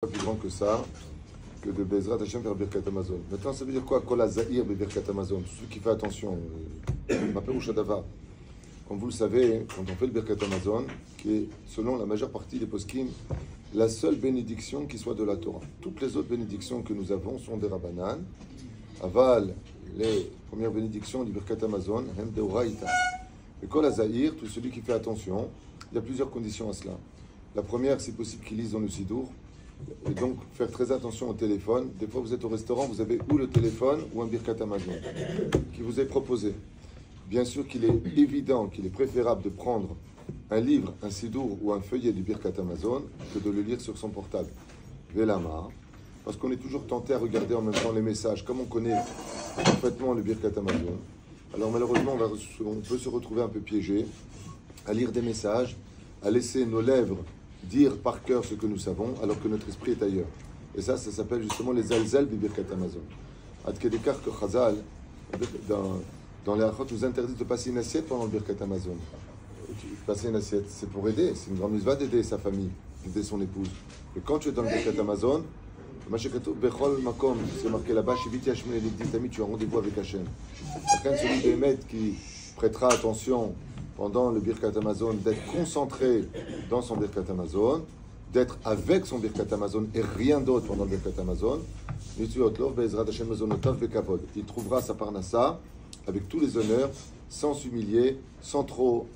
pas plus grand que ça, que de Bezrat Hashem faire Birkat Amazon. Maintenant, ça veut dire quoi Kol Zahir Birkat Amazon? Celui qui fait attention. euh, Ma ou Shadava. Comme vous le savez, quand on fait le Birkat Amazon, qui est, selon la majeure partie des poskim, la seule bénédiction qui soit de la Torah. Toutes les autres bénédictions que nous avons sont des Rabbanan. Aval, les premières bénédictions du Birkat Amazon, Hem de. Et Kol Zahir, tout celui qui fait attention, il y a plusieurs conditions à cela. La première, c'est possible qu'il lise dans le Sidour. Et donc, faire très attention au téléphone. Des fois, vous êtes au restaurant, vous avez ou le téléphone ou un Birkat Amazon qui vous est proposé. Bien sûr qu'il est évident qu'il est préférable de prendre un livre, un Sidour ou un feuillet du Birkat Amazon que de le lire sur son portable. Velama, parce qu'on est toujours tenté à regarder en même temps les messages, comme on connaît parfaitement le Birkat Amazon. Alors malheureusement, on, va, on peut se retrouver un peu piégé à lire des messages, à laisser nos lèvres dire par cœur ce que nous savons, alors que notre esprit est ailleurs. Et ça, ça s'appelle justement les alzel du Birkat Amazon. Adkedekar que Chazal, dans, dans les Achot, nous interdit de passer une assiette pendant le Birkat Amazon. Passer une assiette, c'est pour aider, c'est une grande mise d'aider sa famille, d'aider son épouse. Et quand tu es dans le Birkat Amazon, Bechol Makom, c'est marqué là-bas, tu as rendez-vous avec Hachem. Chacun celui des qui prêtera attention pendant le Birkat Amazon, d'être concentré dans son Birkat Amazon, d'être avec son Birkat Amazon et rien d'autre pendant le Birkat Amazon, il trouvera sa parnassa avec tous les honneurs, sans s'humilier, sans trop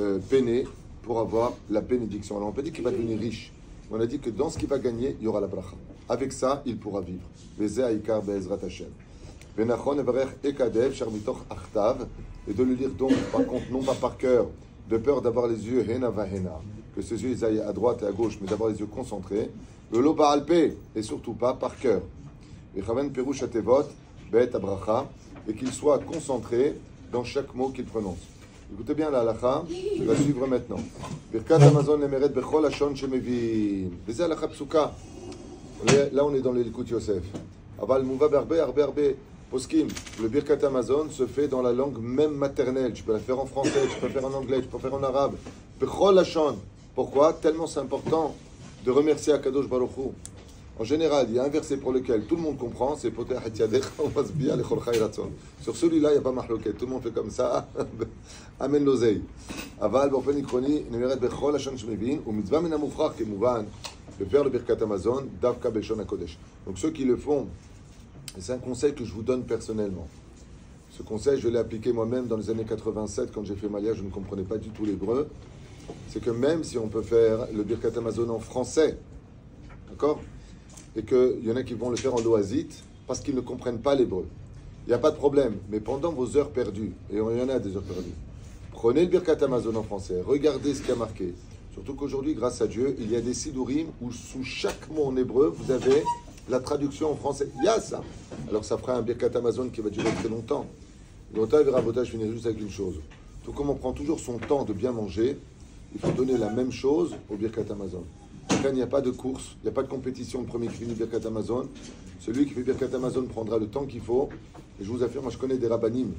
euh, peiner pour avoir la bénédiction. Alors on peut dire qu'il va devenir riche. On a dit que dans ce qu'il va gagner, il y aura la bracha. Avec ça, il pourra vivre. Et de le lire donc, par contre, non pas par cœur, de peur d'avoir les yeux hena vahena, que ses yeux ils aillent à droite et à gauche, mais d'avoir les yeux concentrés. Le loba alpé, et surtout pas par cœur. Et perush atevot, bet abracha, et qu'il soit concentré dans chaque mot qu'il prononce. Écoutez bien la halacha, je vais la suivre maintenant. Birkat Amazon nemeret bechol hashon shemevin. Veze halacha psuka. Là, on est dans l'Elkut Yosef. Aval mouva berbe, arbe, arbe. Poskim, le Birkat Amazon se fait dans la langue même maternelle. Tu peux la faire en français, tu peux la faire en anglais, tu peux la faire en arabe. Bechol hashon. Pourquoi Tellement c'est important de remercier Akadosh Baruch Hu. En général, il y a un verset pour lequel tout le monde comprend, c'est Poter Sur celui-là, il n'y a pas mahloket. Tout le monde fait comme ça. Amen l'oseille. Aval, באופן עקרוני, נאמרת בכל לשון שמבין, ומצווה מן המופרך כמובן, de faire le Birkat Amazon, Davka Beshon HaKodesh. Donc ceux qui le font, c'est un conseil que je vous donne personnellement. Ce conseil, je l'ai appliqué moi-même dans les années 87, quand j'ai fait Malia, je ne comprenais pas du tout l'hébreu. C'est que même si on peut faire le Birkat Amazon en français, d'accord et qu'il y en a qui vont le faire en loisite parce qu'ils ne comprennent pas l'hébreu. Il n'y a pas de problème, mais pendant vos heures perdues, et il y en a des heures perdues, prenez le Birkat Amazon en français, regardez ce qui a marqué. Surtout qu'aujourd'hui, grâce à Dieu, il y a des sidurim où sous chaque mot en hébreu, vous avez la traduction en français. Il y a ça. Alors ça fera un Birkat Amazon qui va durer très longtemps. Il verra je finis juste avec une chose. Tout comme on prend toujours son temps de bien manger, il faut donner la même chose au Birkat Amazon. Il n'y a pas de course, il n'y a pas de compétition. Le premier qui finit Birkat Amazon, celui qui fait Birkat Amazon prendra le temps qu'il faut. Et je vous affirme, moi je connais des rabbinim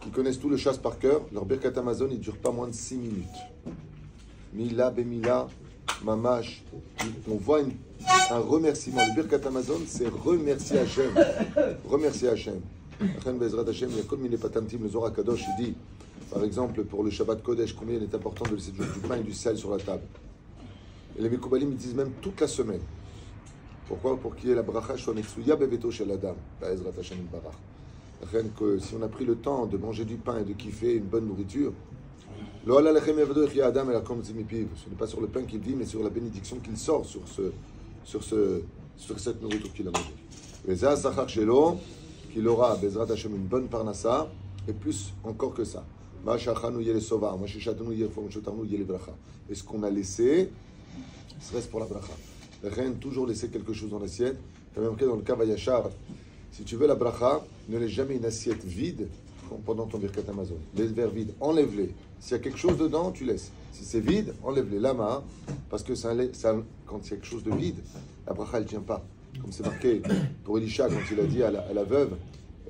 qui connaissent tout le chasse par cœur. Leur Birkat Amazon, il ne dure pas moins de 6 minutes. Mila, Bemila, Mamash. On voit un remerciement. Le Birkat Amazon, c'est remercier Hachem. Remercier Hachem. Hachem Bezrat Hachem, comme il est patantim, le Zohar Kadosh, il dit, par exemple, pour le Shabbat Kodesh, combien il est important de laisser du pain et du sel sur la table. Et les Mekoubalim ils disent même toute la semaine. Pourquoi? Pour qu'il y ait la bracha Shonetsuya Beveto Shel Adam, Ezrat Hashem Barach. que si on a pris le temps de manger du pain et de kiffer une bonne nourriture, ce n'est pas sur le pain qu'il vit, mais sur la bénédiction qu'il sort sur, ce, sur, ce, sur cette nourriture qu'il a mangée. qu'il aura Bezrat Hashem une bonne parnassa, et plus encore que ça. Et ce qu'on a laissé, ce reste pour la bracha. La reine toujours laisser quelque chose dans l'assiette. Comme marqué dans le Kavayachar, si tu veux la bracha, ne laisse jamais une assiette vide pendant ton Birkat Amazon. Les verres vides, enlève-les. S'il y a quelque chose dedans, tu laisses. Si c'est vide, enlève-les. Lama, parce que ça, quand il y a quelque chose de vide, la bracha, elle ne tient pas. Comme c'est marqué pour Elisha, quand il a dit à la, veuve,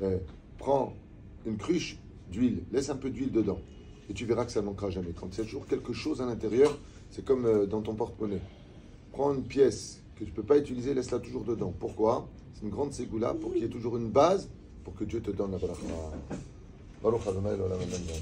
euh, prends une cruche d'huile, laisse un peu d'huile dedans. Et tu verras que ça ne manquera jamais. Quand a toujours quelque chose à l'intérieur, c'est comme dans ton porte-monnaie. Prends une pièce que je ne peux pas utiliser, laisse-la toujours dedans. Pourquoi? C'est une grande ségoula pour qu'il y ait toujours une base pour que Dieu te donne la bracha. 我就不卖了，我懒得弄。